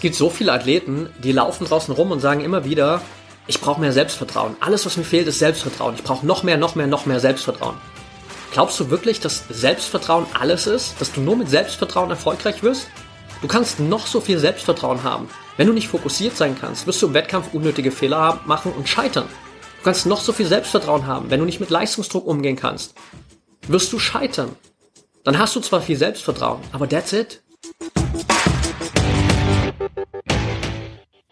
Es gibt so viele Athleten, die laufen draußen rum und sagen immer wieder, ich brauche mehr Selbstvertrauen. Alles, was mir fehlt, ist Selbstvertrauen. Ich brauche noch mehr, noch mehr, noch mehr Selbstvertrauen. Glaubst du wirklich, dass Selbstvertrauen alles ist? Dass du nur mit Selbstvertrauen erfolgreich wirst? Du kannst noch so viel Selbstvertrauen haben. Wenn du nicht fokussiert sein kannst, wirst du im Wettkampf unnötige Fehler machen und scheitern. Du kannst noch so viel Selbstvertrauen haben. Wenn du nicht mit Leistungsdruck umgehen kannst, wirst du scheitern. Dann hast du zwar viel Selbstvertrauen, aber that's it.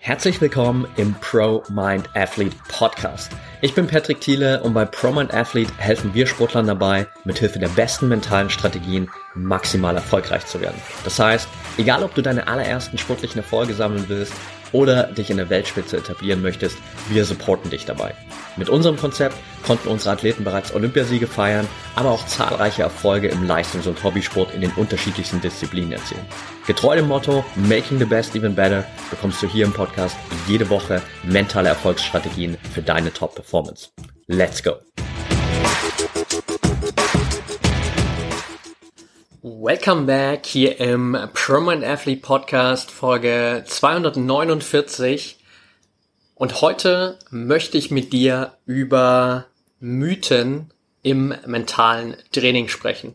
Herzlich willkommen im Pro Mind Athlete Podcast. Ich bin Patrick Thiele und bei Pro Mind Athlete helfen wir Sportlern dabei, mithilfe der besten mentalen Strategien maximal erfolgreich zu werden. Das heißt, egal ob du deine allerersten sportlichen Erfolge sammeln willst oder dich in der Weltspitze etablieren möchtest, wir supporten dich dabei. Mit unserem Konzept konnten unsere Athleten bereits Olympiasiege feiern, aber auch zahlreiche Erfolge im Leistungs- und Hobbysport in den unterschiedlichsten Disziplinen erzielen. Getreu dem Motto Making the Best Even Better bekommst du hier im Podcast jede Woche mentale Erfolgsstrategien für deine Top-Performance. Let's go! Welcome back hier im Permanent Athlete Podcast Folge 249 und heute möchte ich mit dir über Mythen im mentalen Training sprechen.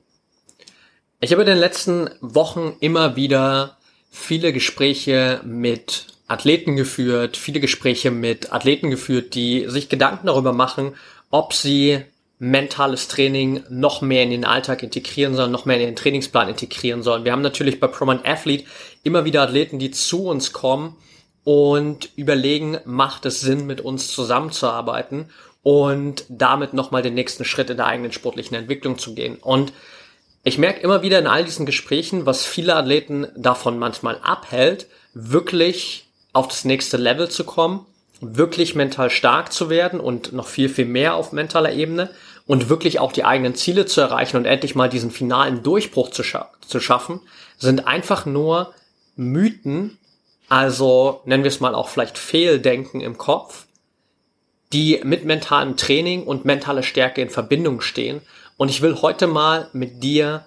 Ich habe in den letzten Wochen immer wieder viele Gespräche mit Athleten geführt, viele Gespräche mit Athleten geführt, die sich Gedanken darüber machen, ob sie mentales Training noch mehr in den Alltag integrieren sollen, noch mehr in den Trainingsplan integrieren sollen. Wir haben natürlich bei Proman Athlete immer wieder Athleten, die zu uns kommen und überlegen, macht es Sinn, mit uns zusammenzuarbeiten und damit nochmal den nächsten Schritt in der eigenen sportlichen Entwicklung zu gehen. Und ich merke immer wieder in all diesen Gesprächen, was viele Athleten davon manchmal abhält, wirklich auf das nächste Level zu kommen, wirklich mental stark zu werden und noch viel, viel mehr auf mentaler Ebene und wirklich auch die eigenen Ziele zu erreichen und endlich mal diesen finalen Durchbruch zu, scha zu schaffen, sind einfach nur Mythen, also nennen wir es mal auch vielleicht Fehldenken im Kopf, die mit mentalem Training und mentaler Stärke in Verbindung stehen. Und ich will heute mal mit dir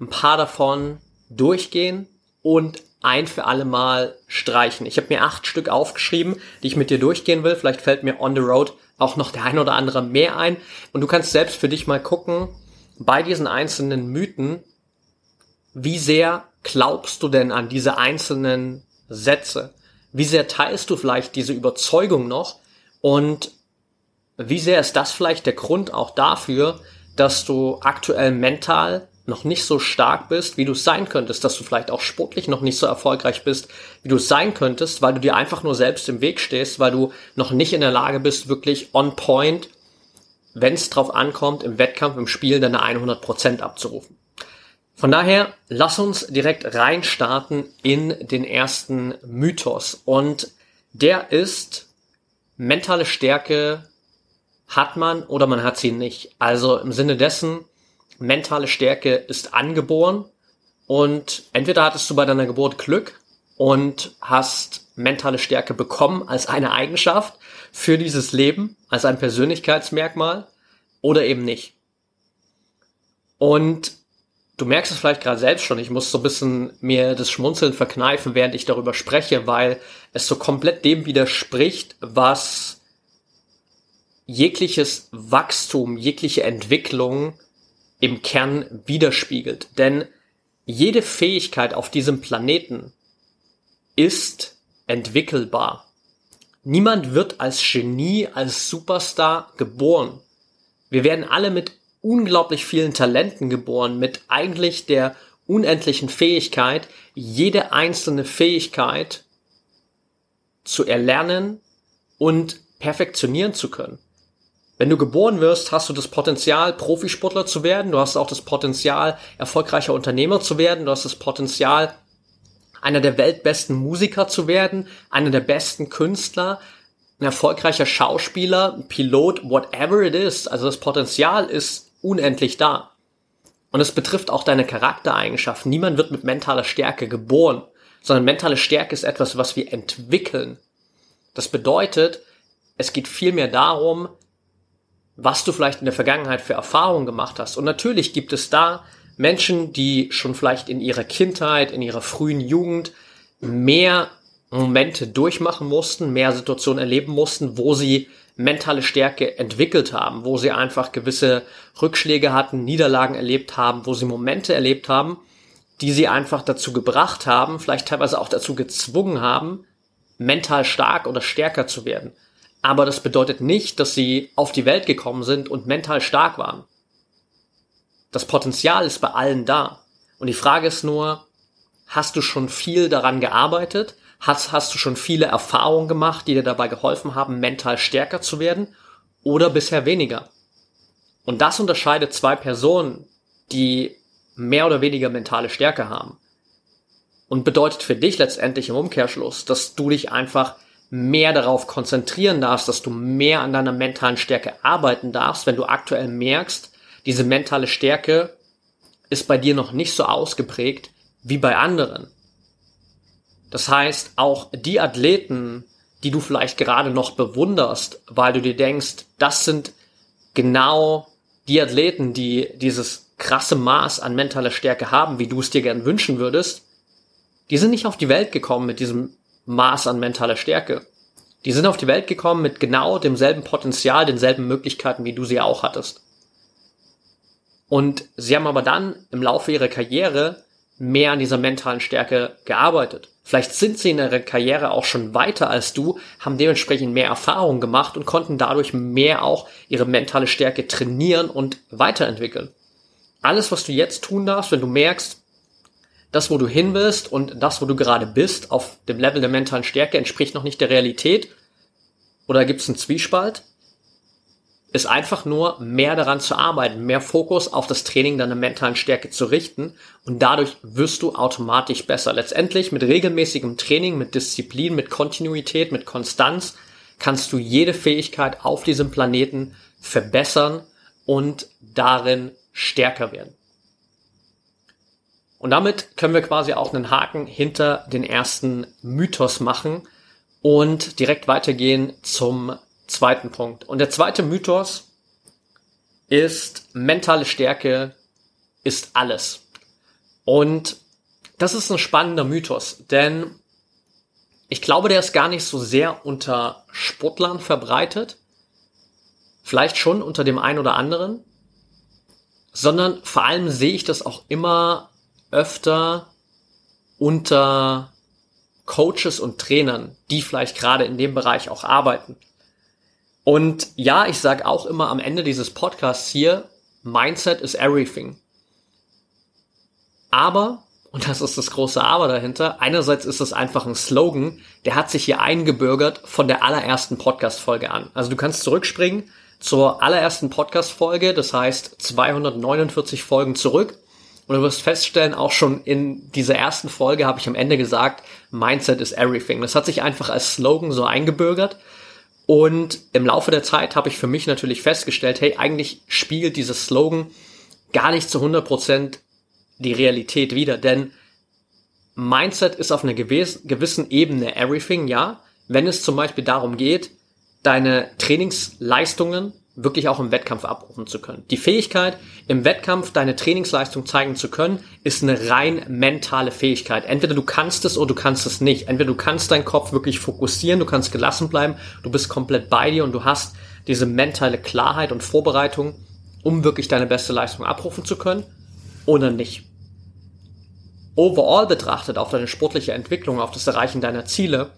ein paar davon durchgehen und ein für alle Mal streichen. Ich habe mir acht Stück aufgeschrieben, die ich mit dir durchgehen will. Vielleicht fällt mir on the road auch noch der ein oder andere mehr ein. Und du kannst selbst für dich mal gucken, bei diesen einzelnen Mythen, wie sehr glaubst du denn an diese einzelnen Sätze? Wie sehr teilst du vielleicht diese Überzeugung noch? Und wie sehr ist das vielleicht der Grund auch dafür, dass du aktuell mental noch nicht so stark bist, wie du sein könntest, dass du vielleicht auch sportlich noch nicht so erfolgreich bist, wie du sein könntest, weil du dir einfach nur selbst im Weg stehst, weil du noch nicht in der Lage bist, wirklich on point, wenn es drauf ankommt, im Wettkampf, im Spiel deine 100% abzurufen. Von daher, lass uns direkt reinstarten in den ersten Mythos. Und der ist, mentale Stärke hat man oder man hat sie nicht. Also im Sinne dessen, mentale Stärke ist angeboren und entweder hattest du bei deiner Geburt Glück und hast mentale Stärke bekommen als eine Eigenschaft für dieses Leben, als ein Persönlichkeitsmerkmal oder eben nicht. Und Du merkst es vielleicht gerade selbst schon, ich muss so ein bisschen mir das Schmunzeln verkneifen, während ich darüber spreche, weil es so komplett dem widerspricht, was jegliches Wachstum, jegliche Entwicklung im Kern widerspiegelt. Denn jede Fähigkeit auf diesem Planeten ist entwickelbar. Niemand wird als Genie, als Superstar geboren. Wir werden alle mit unglaublich vielen Talenten geboren, mit eigentlich der unendlichen Fähigkeit, jede einzelne Fähigkeit zu erlernen und perfektionieren zu können. Wenn du geboren wirst, hast du das Potenzial, Profisportler zu werden, du hast auch das Potenzial, erfolgreicher Unternehmer zu werden, du hast das Potenzial, einer der weltbesten Musiker zu werden, einer der besten Künstler, ein erfolgreicher Schauspieler, Pilot, whatever it is. Also das Potenzial ist unendlich da. Und es betrifft auch deine Charaktereigenschaften. Niemand wird mit mentaler Stärke geboren, sondern mentale Stärke ist etwas, was wir entwickeln. Das bedeutet, es geht vielmehr darum, was du vielleicht in der Vergangenheit für Erfahrungen gemacht hast. Und natürlich gibt es da Menschen, die schon vielleicht in ihrer Kindheit, in ihrer frühen Jugend mehr Momente durchmachen mussten, mehr Situationen erleben mussten, wo sie mentale Stärke entwickelt haben, wo sie einfach gewisse Rückschläge hatten, Niederlagen erlebt haben, wo sie Momente erlebt haben, die sie einfach dazu gebracht haben, vielleicht teilweise auch dazu gezwungen haben, mental stark oder stärker zu werden. Aber das bedeutet nicht, dass sie auf die Welt gekommen sind und mental stark waren. Das Potenzial ist bei allen da. Und die Frage ist nur, hast du schon viel daran gearbeitet? Hast, hast du schon viele Erfahrungen gemacht, die dir dabei geholfen haben, mental stärker zu werden? Oder bisher weniger? Und das unterscheidet zwei Personen, die mehr oder weniger mentale Stärke haben. Und bedeutet für dich letztendlich im Umkehrschluss, dass du dich einfach mehr darauf konzentrieren darfst, dass du mehr an deiner mentalen Stärke arbeiten darfst, wenn du aktuell merkst, diese mentale Stärke ist bei dir noch nicht so ausgeprägt wie bei anderen. Das heißt, auch die Athleten, die du vielleicht gerade noch bewunderst, weil du dir denkst, das sind genau die Athleten, die dieses krasse Maß an mentaler Stärke haben, wie du es dir gern wünschen würdest, die sind nicht auf die Welt gekommen mit diesem Maß an mentaler Stärke. Die sind auf die Welt gekommen mit genau demselben Potenzial, denselben Möglichkeiten, wie du sie auch hattest. Und sie haben aber dann im Laufe ihrer Karriere mehr an dieser mentalen Stärke gearbeitet. Vielleicht sind sie in ihrer Karriere auch schon weiter als du, haben dementsprechend mehr Erfahrung gemacht und konnten dadurch mehr auch ihre mentale Stärke trainieren und weiterentwickeln alles, was du jetzt tun darfst, wenn du merkst, das, wo du hin willst und das, wo du gerade bist, auf dem Level der mentalen Stärke, entspricht noch nicht der Realität oder gibt es einen Zwiespalt, ist einfach nur mehr daran zu arbeiten, mehr Fokus auf das Training deiner mentalen Stärke zu richten und dadurch wirst du automatisch besser. Letztendlich mit regelmäßigem Training, mit Disziplin, mit Kontinuität, mit Konstanz kannst du jede Fähigkeit auf diesem Planeten verbessern und darin stärker werden. Und damit können wir quasi auch einen Haken hinter den ersten Mythos machen und direkt weitergehen zum zweiten Punkt. Und der zweite Mythos ist, mentale Stärke ist alles. Und das ist ein spannender Mythos, denn ich glaube, der ist gar nicht so sehr unter Sportlern verbreitet. Vielleicht schon unter dem einen oder anderen sondern vor allem sehe ich das auch immer öfter unter Coaches und Trainern, die vielleicht gerade in dem Bereich auch arbeiten. Und ja, ich sage auch immer am Ende dieses Podcasts hier, Mindset is everything. Aber, und das ist das große Aber dahinter, einerseits ist es einfach ein Slogan, der hat sich hier eingebürgert von der allerersten Podcast-Folge an. Also du kannst zurückspringen zur allerersten Podcast-Folge, das heißt 249 Folgen zurück. Und du wirst feststellen, auch schon in dieser ersten Folge habe ich am Ende gesagt, Mindset is everything. Das hat sich einfach als Slogan so eingebürgert. Und im Laufe der Zeit habe ich für mich natürlich festgestellt, hey, eigentlich spiegelt dieses Slogan gar nicht zu 100% die Realität wider. Denn Mindset ist auf einer gewissen Ebene everything, ja. Wenn es zum Beispiel darum geht, deine Trainingsleistungen wirklich auch im Wettkampf abrufen zu können. Die Fähigkeit, im Wettkampf deine Trainingsleistung zeigen zu können, ist eine rein mentale Fähigkeit. Entweder du kannst es oder du kannst es nicht. Entweder du kannst deinen Kopf wirklich fokussieren, du kannst gelassen bleiben, du bist komplett bei dir und du hast diese mentale Klarheit und Vorbereitung, um wirklich deine beste Leistung abrufen zu können oder nicht. Overall betrachtet auf deine sportliche Entwicklung, auf das Erreichen deiner Ziele,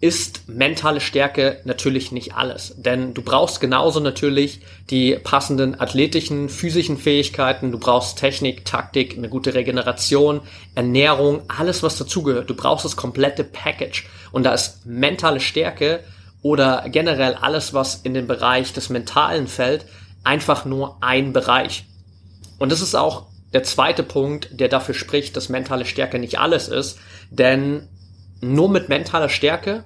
ist mentale Stärke natürlich nicht alles. Denn du brauchst genauso natürlich die passenden athletischen, physischen Fähigkeiten, du brauchst Technik, Taktik, eine gute Regeneration, Ernährung, alles was dazugehört. Du brauchst das komplette Package. Und da ist mentale Stärke oder generell alles, was in den Bereich des Mentalen fällt, einfach nur ein Bereich. Und das ist auch der zweite Punkt, der dafür spricht, dass mentale Stärke nicht alles ist. Denn nur mit mentaler Stärke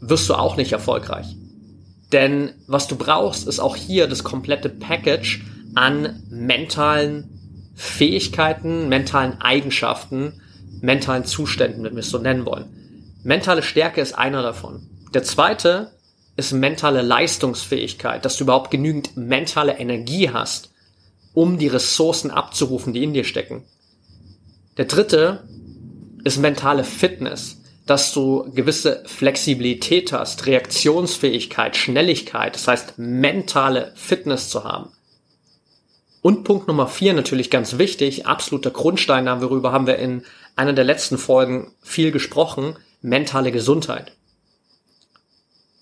wirst du auch nicht erfolgreich. Denn was du brauchst, ist auch hier das komplette Package an mentalen Fähigkeiten, mentalen Eigenschaften, mentalen Zuständen, wenn wir es so nennen wollen. Mentale Stärke ist einer davon. Der zweite ist mentale Leistungsfähigkeit, dass du überhaupt genügend mentale Energie hast, um die Ressourcen abzurufen, die in dir stecken. Der dritte ist mentale Fitness, dass du gewisse Flexibilität hast, Reaktionsfähigkeit, Schnelligkeit, das heißt mentale Fitness zu haben. Und Punkt Nummer vier natürlich ganz wichtig, absoluter Grundstein, darüber haben wir in einer der letzten Folgen viel gesprochen, mentale Gesundheit.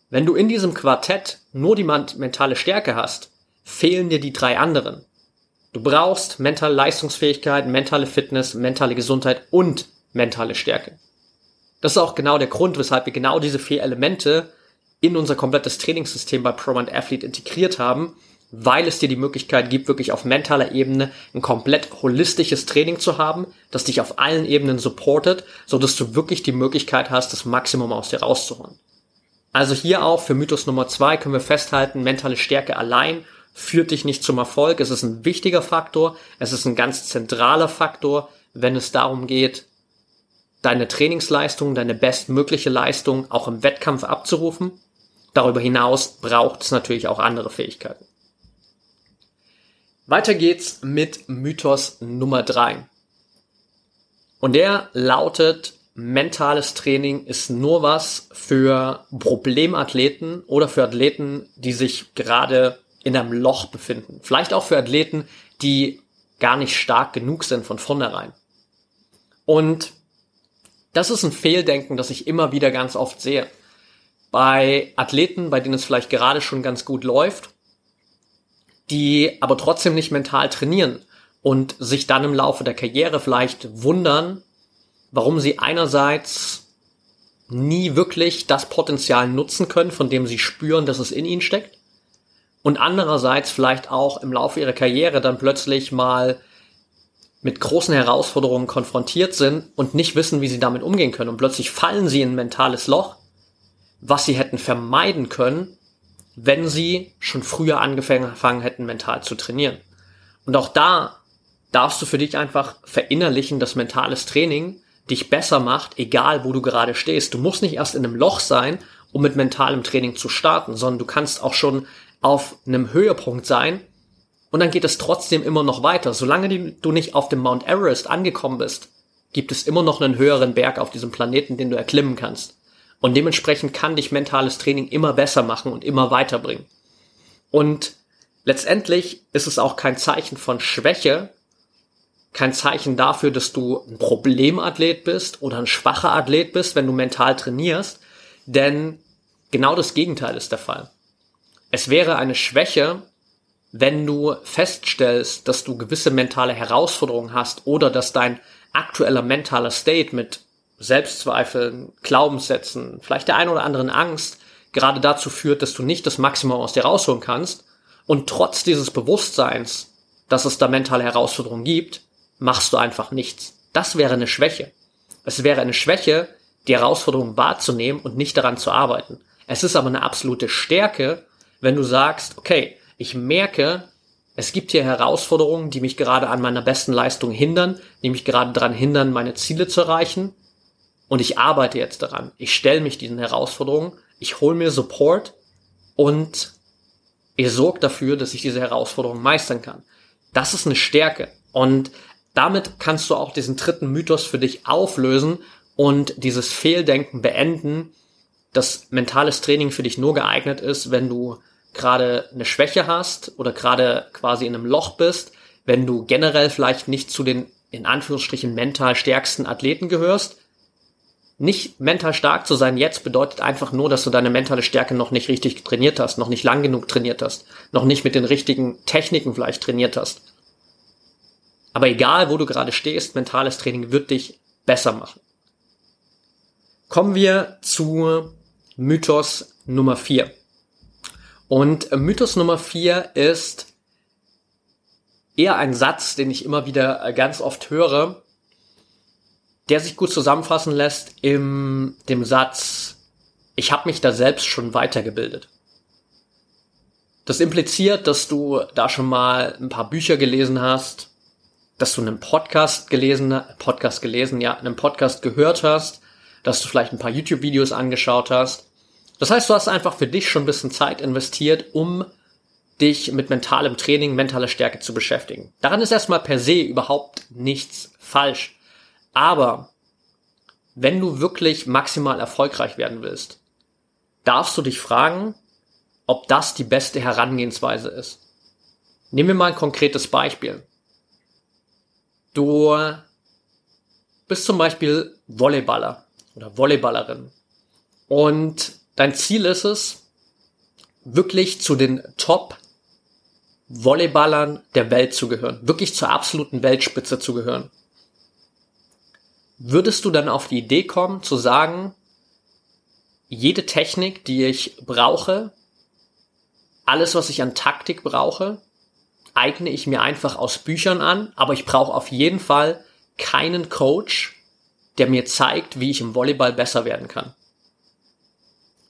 Wenn du in diesem Quartett nur die mentale Stärke hast, fehlen dir die drei anderen. Du brauchst mentale Leistungsfähigkeit, mentale Fitness, mentale Gesundheit und mentale Stärke. Das ist auch genau der Grund, weshalb wir genau diese vier Elemente in unser komplettes Trainingssystem bei ProMind Athlete integriert haben, weil es dir die Möglichkeit gibt, wirklich auf mentaler Ebene ein komplett holistisches Training zu haben, das dich auf allen Ebenen supportet, so dass du wirklich die Möglichkeit hast, das Maximum aus dir rauszuholen. Also hier auch für Mythos Nummer zwei können wir festhalten, mentale Stärke allein führt dich nicht zum Erfolg. Es ist ein wichtiger Faktor, es ist ein ganz zentraler Faktor, wenn es darum geht, deine Trainingsleistung, deine bestmögliche Leistung auch im Wettkampf abzurufen. Darüber hinaus braucht es natürlich auch andere Fähigkeiten. Weiter geht's mit Mythos Nummer drei. Und der lautet, mentales Training ist nur was für Problemathleten oder für Athleten, die sich gerade in einem Loch befinden. Vielleicht auch für Athleten, die gar nicht stark genug sind von vornherein. Und das ist ein Fehldenken, das ich immer wieder ganz oft sehe. Bei Athleten, bei denen es vielleicht gerade schon ganz gut läuft, die aber trotzdem nicht mental trainieren und sich dann im Laufe der Karriere vielleicht wundern, warum sie einerseits nie wirklich das Potenzial nutzen können, von dem sie spüren, dass es in ihnen steckt, und andererseits vielleicht auch im Laufe ihrer Karriere dann plötzlich mal mit großen Herausforderungen konfrontiert sind und nicht wissen, wie sie damit umgehen können. Und plötzlich fallen sie in ein mentales Loch, was sie hätten vermeiden können, wenn sie schon früher angefangen hätten, mental zu trainieren. Und auch da darfst du für dich einfach verinnerlichen, dass mentales Training dich besser macht, egal wo du gerade stehst. Du musst nicht erst in einem Loch sein, um mit mentalem Training zu starten, sondern du kannst auch schon auf einem Höhepunkt sein und dann geht es trotzdem immer noch weiter. Solange du nicht auf dem Mount Everest angekommen bist, gibt es immer noch einen höheren Berg auf diesem Planeten, den du erklimmen kannst. Und dementsprechend kann dich mentales Training immer besser machen und immer weiterbringen. Und letztendlich ist es auch kein Zeichen von Schwäche, kein Zeichen dafür, dass du ein Problemathlet bist oder ein schwacher Athlet bist, wenn du mental trainierst, denn genau das Gegenteil ist der Fall. Es wäre eine Schwäche, wenn du feststellst, dass du gewisse mentale Herausforderungen hast oder dass dein aktueller mentaler State mit Selbstzweifeln, Glaubenssätzen, vielleicht der ein oder anderen Angst gerade dazu führt, dass du nicht das Maximum aus dir rausholen kannst und trotz dieses Bewusstseins, dass es da mentale Herausforderungen gibt, machst du einfach nichts. Das wäre eine Schwäche. Es wäre eine Schwäche, die Herausforderungen wahrzunehmen und nicht daran zu arbeiten. Es ist aber eine absolute Stärke, wenn du sagst, okay, ich merke, es gibt hier Herausforderungen, die mich gerade an meiner besten Leistung hindern, die mich gerade daran hindern, meine Ziele zu erreichen. Und ich arbeite jetzt daran. Ich stelle mich diesen Herausforderungen, ich hole mir Support und ich sorge dafür, dass ich diese Herausforderungen meistern kann. Das ist eine Stärke. Und damit kannst du auch diesen dritten Mythos für dich auflösen und dieses Fehldenken beenden, dass mentales Training für dich nur geeignet ist, wenn du gerade eine Schwäche hast oder gerade quasi in einem Loch bist, wenn du generell vielleicht nicht zu den in Anführungsstrichen mental stärksten Athleten gehörst. Nicht mental stark zu sein jetzt bedeutet einfach nur, dass du deine mentale Stärke noch nicht richtig trainiert hast, noch nicht lang genug trainiert hast, noch nicht mit den richtigen Techniken vielleicht trainiert hast. Aber egal, wo du gerade stehst, mentales Training wird dich besser machen. Kommen wir zu Mythos Nummer 4. Und Mythos Nummer vier ist eher ein Satz, den ich immer wieder äh, ganz oft höre, der sich gut zusammenfassen lässt im dem Satz, ich habe mich da selbst schon weitergebildet. Das impliziert, dass du da schon mal ein paar Bücher gelesen hast, dass du einen Podcast gelesen, Podcast gelesen, ja, einen Podcast gehört hast, dass du vielleicht ein paar YouTube-Videos angeschaut hast das heißt, du hast einfach für dich schon ein bisschen Zeit investiert, um dich mit mentalem Training, mentaler Stärke zu beschäftigen. Daran ist erstmal per se überhaupt nichts falsch. Aber wenn du wirklich maximal erfolgreich werden willst, darfst du dich fragen, ob das die beste Herangehensweise ist. Nehmen wir mal ein konkretes Beispiel. Du bist zum Beispiel Volleyballer oder Volleyballerin und dein Ziel ist es, wirklich zu den Top Volleyballern der Welt zu gehören, wirklich zur absoluten Weltspitze zu gehören. Würdest du dann auf die Idee kommen zu sagen, jede Technik, die ich brauche, alles, was ich an Taktik brauche, eigne ich mir einfach aus Büchern an, aber ich brauche auf jeden Fall keinen Coach, der mir zeigt, wie ich im Volleyball besser werden kann.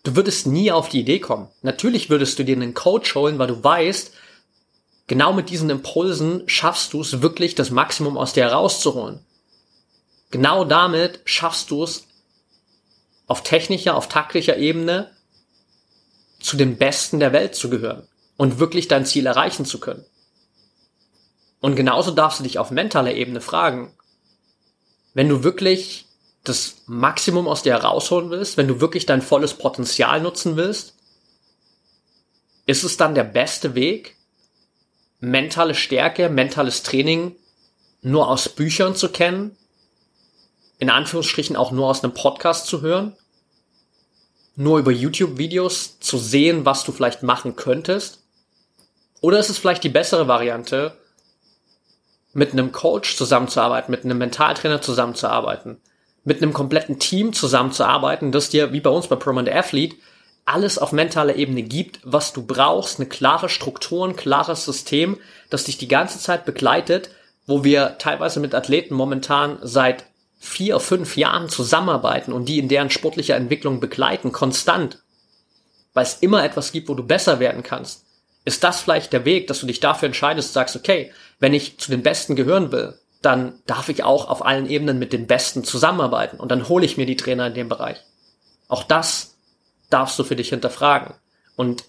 Du würdest nie auf die Idee kommen. Natürlich würdest du dir einen Coach holen, weil du weißt, genau mit diesen Impulsen schaffst du es wirklich, das Maximum aus dir herauszuholen. Genau damit schaffst du es auf technischer, auf taktischer Ebene zu den Besten der Welt zu gehören und wirklich dein Ziel erreichen zu können. Und genauso darfst du dich auf mentaler Ebene fragen, wenn du wirklich das Maximum aus dir herausholen willst, wenn du wirklich dein volles Potenzial nutzen willst, ist es dann der beste Weg, mentale Stärke, mentales Training nur aus Büchern zu kennen, in Anführungsstrichen auch nur aus einem Podcast zu hören, nur über YouTube-Videos zu sehen, was du vielleicht machen könntest? Oder ist es vielleicht die bessere Variante, mit einem Coach zusammenzuarbeiten, mit einem Mentaltrainer zusammenzuarbeiten, mit einem kompletten Team zusammenzuarbeiten, das dir, wie bei uns bei Prominent Athlete, alles auf mentaler Ebene gibt, was du brauchst, eine klare Struktur, ein klares System, das dich die ganze Zeit begleitet, wo wir teilweise mit Athleten momentan seit vier, fünf Jahren zusammenarbeiten und die in deren sportlicher Entwicklung begleiten, konstant, weil es immer etwas gibt, wo du besser werden kannst, ist das vielleicht der Weg, dass du dich dafür entscheidest, sagst, okay, wenn ich zu den Besten gehören will, dann darf ich auch auf allen Ebenen mit den Besten zusammenarbeiten und dann hole ich mir die Trainer in dem Bereich. Auch das darfst du für dich hinterfragen. Und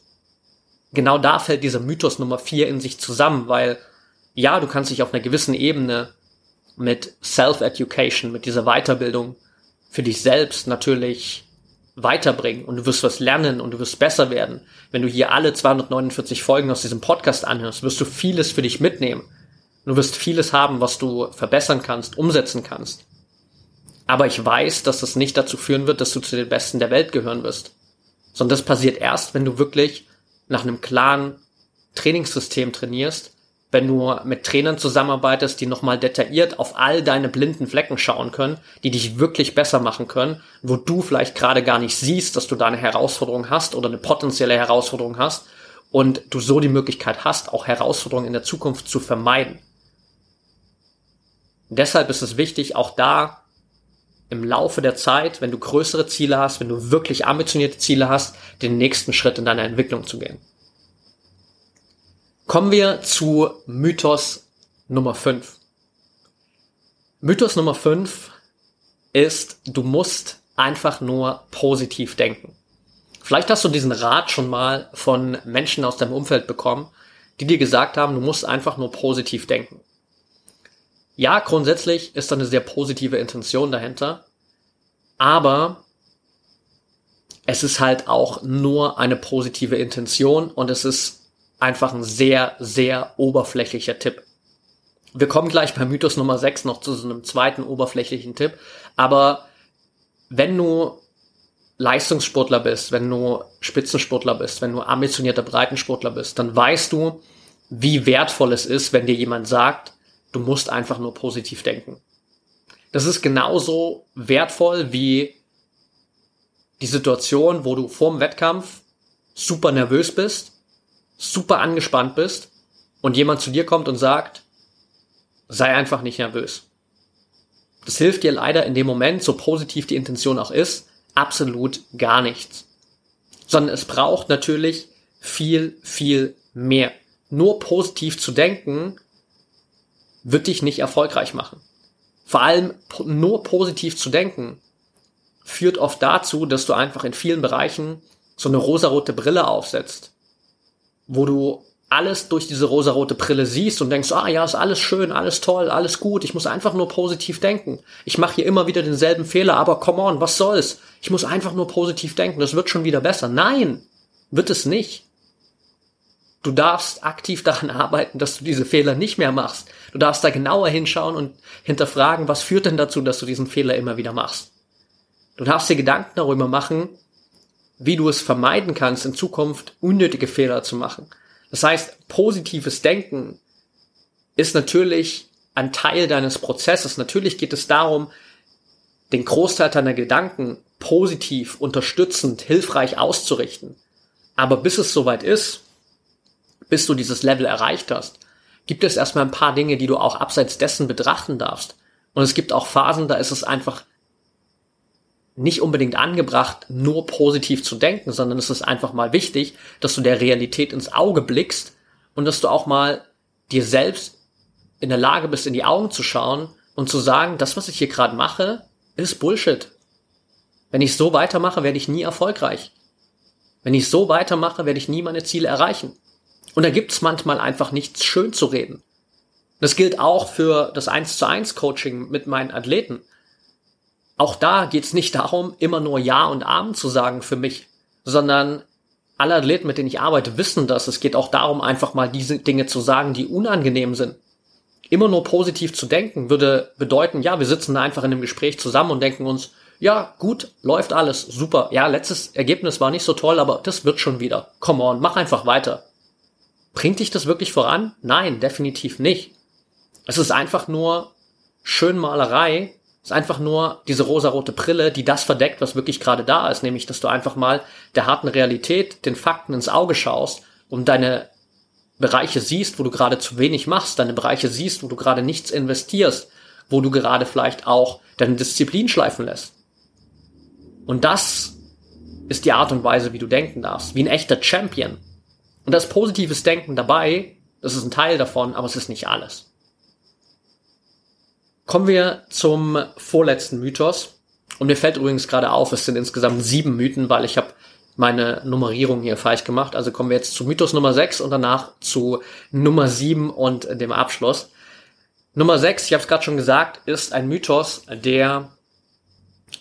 genau da fällt dieser Mythos Nummer vier in sich zusammen, weil ja, du kannst dich auf einer gewissen Ebene mit Self-Education, mit dieser Weiterbildung für dich selbst natürlich weiterbringen und du wirst was lernen und du wirst besser werden. Wenn du hier alle 249 Folgen aus diesem Podcast anhörst, wirst du vieles für dich mitnehmen. Du wirst vieles haben, was du verbessern kannst, umsetzen kannst. Aber ich weiß, dass das nicht dazu führen wird, dass du zu den Besten der Welt gehören wirst. Sondern das passiert erst, wenn du wirklich nach einem klaren Trainingssystem trainierst, wenn du mit Trainern zusammenarbeitest, die nochmal detailliert auf all deine blinden Flecken schauen können, die dich wirklich besser machen können, wo du vielleicht gerade gar nicht siehst, dass du da eine Herausforderung hast oder eine potenzielle Herausforderung hast und du so die Möglichkeit hast, auch Herausforderungen in der Zukunft zu vermeiden. Deshalb ist es wichtig, auch da im Laufe der Zeit, wenn du größere Ziele hast, wenn du wirklich ambitionierte Ziele hast, den nächsten Schritt in deiner Entwicklung zu gehen. Kommen wir zu Mythos Nummer 5. Mythos Nummer 5 ist, du musst einfach nur positiv denken. Vielleicht hast du diesen Rat schon mal von Menschen aus deinem Umfeld bekommen, die dir gesagt haben, du musst einfach nur positiv denken. Ja, grundsätzlich ist da eine sehr positive Intention dahinter, aber es ist halt auch nur eine positive Intention und es ist einfach ein sehr, sehr oberflächlicher Tipp. Wir kommen gleich bei Mythos Nummer 6 noch zu so einem zweiten oberflächlichen Tipp. Aber wenn du Leistungssportler bist, wenn du Spitzensportler bist, wenn du ambitionierter Breitensportler bist, dann weißt du, wie wertvoll es ist, wenn dir jemand sagt, du musst einfach nur positiv denken. Das ist genauso wertvoll wie die Situation, wo du vorm Wettkampf super nervös bist super angespannt bist und jemand zu dir kommt und sagt, sei einfach nicht nervös. Das hilft dir leider in dem Moment, so positiv die Intention auch ist, absolut gar nichts. Sondern es braucht natürlich viel, viel mehr. Nur positiv zu denken, wird dich nicht erfolgreich machen. Vor allem nur positiv zu denken, führt oft dazu, dass du einfach in vielen Bereichen so eine rosarote Brille aufsetzt wo du alles durch diese rosarote Brille siehst und denkst, ah ja, ist alles schön, alles toll, alles gut, ich muss einfach nur positiv denken. Ich mache hier immer wieder denselben Fehler, aber come on, was soll's? Ich muss einfach nur positiv denken, das wird schon wieder besser. Nein, wird es nicht. Du darfst aktiv daran arbeiten, dass du diese Fehler nicht mehr machst. Du darfst da genauer hinschauen und hinterfragen, was führt denn dazu, dass du diesen Fehler immer wieder machst. Du darfst dir Gedanken darüber machen, wie du es vermeiden kannst, in Zukunft unnötige Fehler zu machen. Das heißt, positives Denken ist natürlich ein Teil deines Prozesses. Natürlich geht es darum, den Großteil deiner Gedanken positiv, unterstützend, hilfreich auszurichten. Aber bis es soweit ist, bis du dieses Level erreicht hast, gibt es erstmal ein paar Dinge, die du auch abseits dessen betrachten darfst. Und es gibt auch Phasen, da ist es einfach nicht unbedingt angebracht, nur positiv zu denken, sondern es ist einfach mal wichtig, dass du der Realität ins Auge blickst und dass du auch mal dir selbst in der Lage bist, in die Augen zu schauen und zu sagen, das, was ich hier gerade mache, ist Bullshit. Wenn ich so weitermache, werde ich nie erfolgreich. Wenn ich so weitermache, werde ich nie meine Ziele erreichen. Und da gibt es manchmal einfach nichts schön zu reden. Das gilt auch für das 1 zu 1 Coaching mit meinen Athleten. Auch da geht es nicht darum, immer nur Ja und Amen zu sagen für mich, sondern alle Athleten, mit denen ich arbeite, wissen das. Es geht auch darum, einfach mal diese Dinge zu sagen, die unangenehm sind. Immer nur positiv zu denken würde bedeuten, ja, wir sitzen da einfach in einem Gespräch zusammen und denken uns, ja, gut, läuft alles, super. Ja, letztes Ergebnis war nicht so toll, aber das wird schon wieder. Come on, mach einfach weiter. Bringt dich das wirklich voran? Nein, definitiv nicht. Es ist einfach nur Schönmalerei, ist einfach nur diese rosarote Brille, die das verdeckt, was wirklich gerade da ist, nämlich, dass du einfach mal der harten Realität, den Fakten ins Auge schaust und deine Bereiche siehst, wo du gerade zu wenig machst, deine Bereiche siehst, wo du gerade nichts investierst, wo du gerade vielleicht auch deine Disziplin schleifen lässt. Und das ist die Art und Weise, wie du denken darfst, wie ein echter Champion. Und das positives Denken dabei, das ist ein Teil davon, aber es ist nicht alles. Kommen wir zum vorletzten Mythos. Und mir fällt übrigens gerade auf, es sind insgesamt sieben Mythen, weil ich habe meine Nummerierung hier falsch gemacht. Also kommen wir jetzt zu Mythos Nummer 6 und danach zu Nummer 7 und dem Abschluss. Nummer 6, ich habe es gerade schon gesagt, ist ein Mythos, der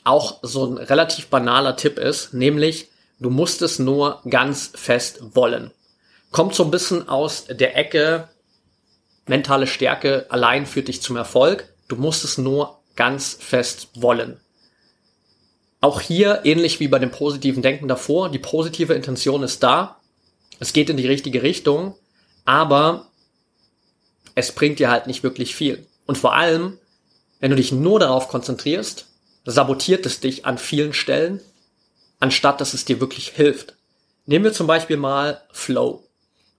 auch so ein relativ banaler Tipp ist, nämlich du musst es nur ganz fest wollen. Kommt so ein bisschen aus der Ecke, mentale Stärke allein führt dich zum Erfolg. Du musst es nur ganz fest wollen. Auch hier, ähnlich wie bei dem positiven Denken davor, die positive Intention ist da. Es geht in die richtige Richtung, aber es bringt dir halt nicht wirklich viel. Und vor allem, wenn du dich nur darauf konzentrierst, sabotiert es dich an vielen Stellen, anstatt dass es dir wirklich hilft. Nehmen wir zum Beispiel mal Flow.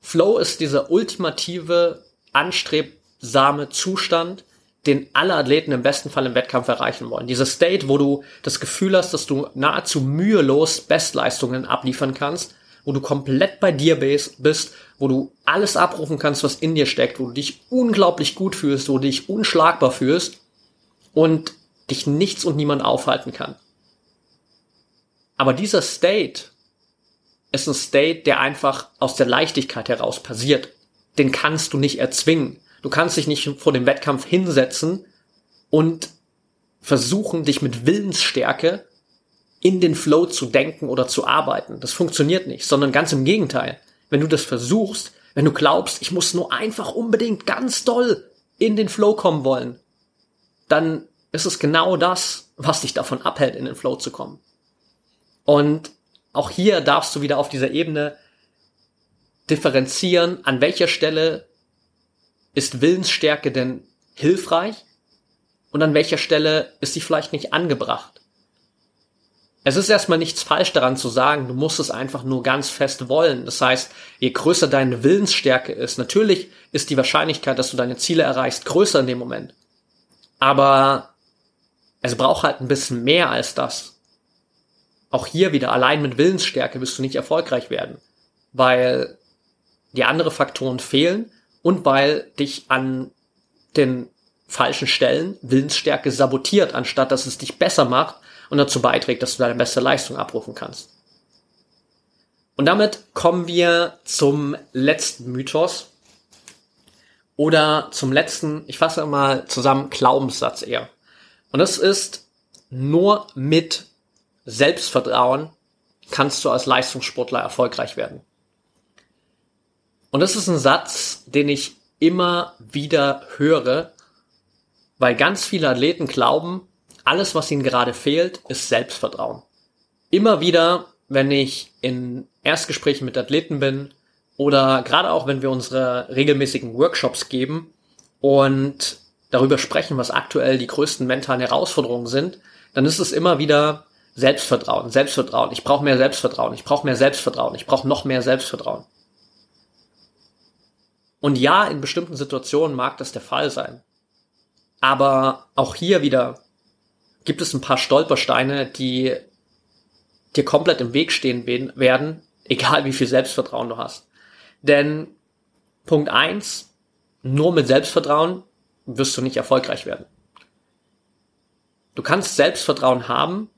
Flow ist dieser ultimative, anstrebsame Zustand, den alle Athleten im besten Fall im Wettkampf erreichen wollen. Dieser State, wo du das Gefühl hast, dass du nahezu mühelos Bestleistungen abliefern kannst, wo du komplett bei dir bist, wo du alles abrufen kannst, was in dir steckt, wo du dich unglaublich gut fühlst, wo du dich unschlagbar fühlst und dich nichts und niemand aufhalten kann. Aber dieser State ist ein State, der einfach aus der Leichtigkeit heraus passiert. Den kannst du nicht erzwingen. Du kannst dich nicht vor dem Wettkampf hinsetzen und versuchen, dich mit Willensstärke in den Flow zu denken oder zu arbeiten. Das funktioniert nicht, sondern ganz im Gegenteil. Wenn du das versuchst, wenn du glaubst, ich muss nur einfach unbedingt ganz doll in den Flow kommen wollen, dann ist es genau das, was dich davon abhält, in den Flow zu kommen. Und auch hier darfst du wieder auf dieser Ebene differenzieren, an welcher Stelle ist Willensstärke denn hilfreich und an welcher Stelle ist sie vielleicht nicht angebracht. Es ist erstmal nichts falsch daran zu sagen, du musst es einfach nur ganz fest wollen. Das heißt, je größer deine Willensstärke ist, natürlich ist die Wahrscheinlichkeit, dass du deine Ziele erreichst, größer in dem Moment. Aber es braucht halt ein bisschen mehr als das. Auch hier wieder allein mit Willensstärke wirst du nicht erfolgreich werden, weil die andere Faktoren fehlen und weil dich an den falschen Stellen Willensstärke sabotiert, anstatt dass es dich besser macht und dazu beiträgt, dass du deine beste Leistung abrufen kannst. Und damit kommen wir zum letzten Mythos oder zum letzten, ich fasse mal zusammen, Glaubenssatz eher. Und das ist, nur mit Selbstvertrauen kannst du als Leistungssportler erfolgreich werden. Und das ist ein Satz, den ich immer wieder höre, weil ganz viele Athleten glauben, alles, was ihnen gerade fehlt, ist Selbstvertrauen. Immer wieder, wenn ich in Erstgesprächen mit Athleten bin oder gerade auch, wenn wir unsere regelmäßigen Workshops geben und darüber sprechen, was aktuell die größten mentalen Herausforderungen sind, dann ist es immer wieder Selbstvertrauen, Selbstvertrauen. Ich brauche mehr Selbstvertrauen, ich brauche mehr Selbstvertrauen, ich brauche noch mehr Selbstvertrauen. Und ja, in bestimmten Situationen mag das der Fall sein. Aber auch hier wieder gibt es ein paar Stolpersteine, die dir komplett im Weg stehen werden, egal wie viel Selbstvertrauen du hast. Denn Punkt eins: nur mit Selbstvertrauen wirst du nicht erfolgreich werden. Du kannst Selbstvertrauen haben,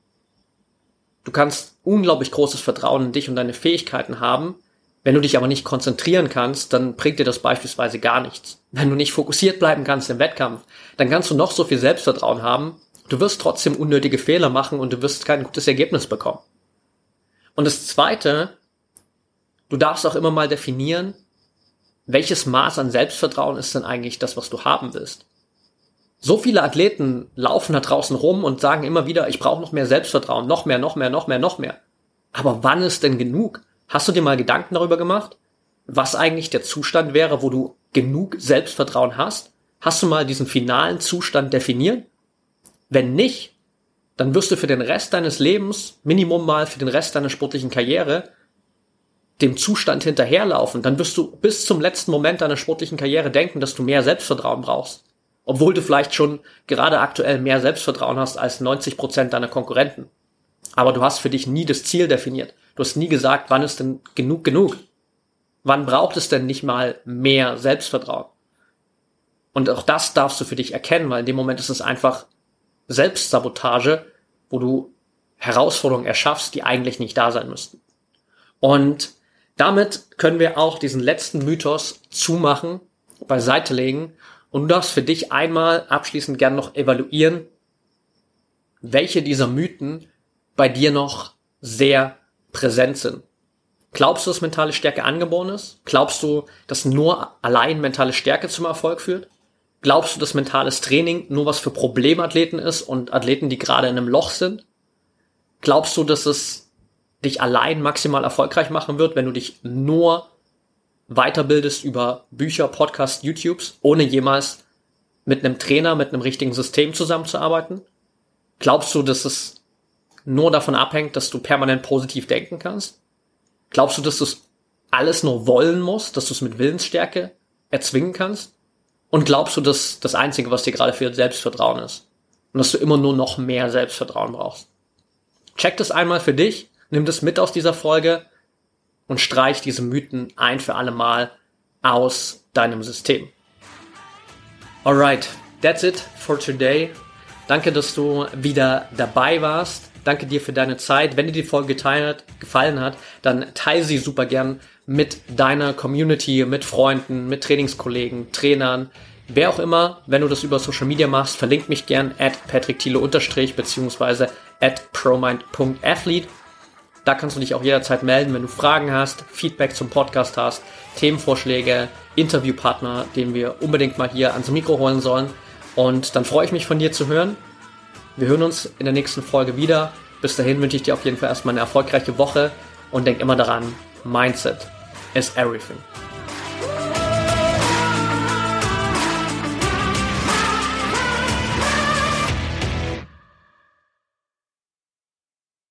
du kannst unglaublich großes Vertrauen in dich und deine Fähigkeiten haben, wenn du dich aber nicht konzentrieren kannst, dann bringt dir das beispielsweise gar nichts. Wenn du nicht fokussiert bleiben kannst im Wettkampf, dann kannst du noch so viel Selbstvertrauen haben, du wirst trotzdem unnötige Fehler machen und du wirst kein gutes Ergebnis bekommen. Und das Zweite, du darfst auch immer mal definieren, welches Maß an Selbstvertrauen ist denn eigentlich das, was du haben willst. So viele Athleten laufen da draußen rum und sagen immer wieder, ich brauche noch mehr Selbstvertrauen, noch mehr, noch mehr, noch mehr, noch mehr. Aber wann ist denn genug? Hast du dir mal Gedanken darüber gemacht, was eigentlich der Zustand wäre, wo du genug Selbstvertrauen hast? Hast du mal diesen finalen Zustand definiert? Wenn nicht, dann wirst du für den Rest deines Lebens, Minimum mal für den Rest deiner sportlichen Karriere, dem Zustand hinterherlaufen. Dann wirst du bis zum letzten Moment deiner sportlichen Karriere denken, dass du mehr Selbstvertrauen brauchst. Obwohl du vielleicht schon gerade aktuell mehr Selbstvertrauen hast als 90 Prozent deiner Konkurrenten. Aber du hast für dich nie das Ziel definiert. Du hast nie gesagt, wann ist denn genug genug? Wann braucht es denn nicht mal mehr Selbstvertrauen? Und auch das darfst du für dich erkennen, weil in dem Moment ist es einfach Selbstsabotage, wo du Herausforderungen erschaffst, die eigentlich nicht da sein müssten. Und damit können wir auch diesen letzten Mythos zumachen, beiseite legen und du darfst für dich einmal abschließend gern noch evaluieren, welche dieser Mythen bei dir noch sehr präsent sind. Glaubst du, dass mentale Stärke angeboren ist? Glaubst du, dass nur allein mentale Stärke zum Erfolg führt? Glaubst du, dass mentales Training nur was für Problemathleten ist und Athleten, die gerade in einem Loch sind? Glaubst du, dass es dich allein maximal erfolgreich machen wird, wenn du dich nur weiterbildest über Bücher, Podcasts, YouTubes, ohne jemals mit einem Trainer, mit einem richtigen System zusammenzuarbeiten? Glaubst du, dass es nur davon abhängt, dass du permanent positiv denken kannst? Glaubst du, dass du alles nur wollen musst, dass du es mit Willensstärke erzwingen kannst? Und glaubst du, dass das Einzige, was dir gerade fehlt, Selbstvertrauen ist? Und dass du immer nur noch mehr Selbstvertrauen brauchst? Check das einmal für dich, nimm das mit aus dieser Folge und streich diese Mythen ein für alle Mal aus deinem System. Alright, that's it for today. Danke, dass du wieder dabei warst. Danke dir für deine Zeit. Wenn dir die Folge geteilt, gefallen hat, dann teile sie super gern mit deiner Community, mit Freunden, mit Trainingskollegen, Trainern, wer auch immer. Wenn du das über Social Media machst, verlink mich gern at patrickthiele beziehungsweise at promind.athlete. Da kannst du dich auch jederzeit melden, wenn du Fragen hast, Feedback zum Podcast hast, Themenvorschläge, Interviewpartner, den wir unbedingt mal hier ans Mikro holen sollen. Und dann freue ich mich von dir zu hören. Wir hören uns in der nächsten Folge wieder. Bis dahin wünsche ich dir auf jeden Fall erstmal eine erfolgreiche Woche und denk immer daran, Mindset is everything.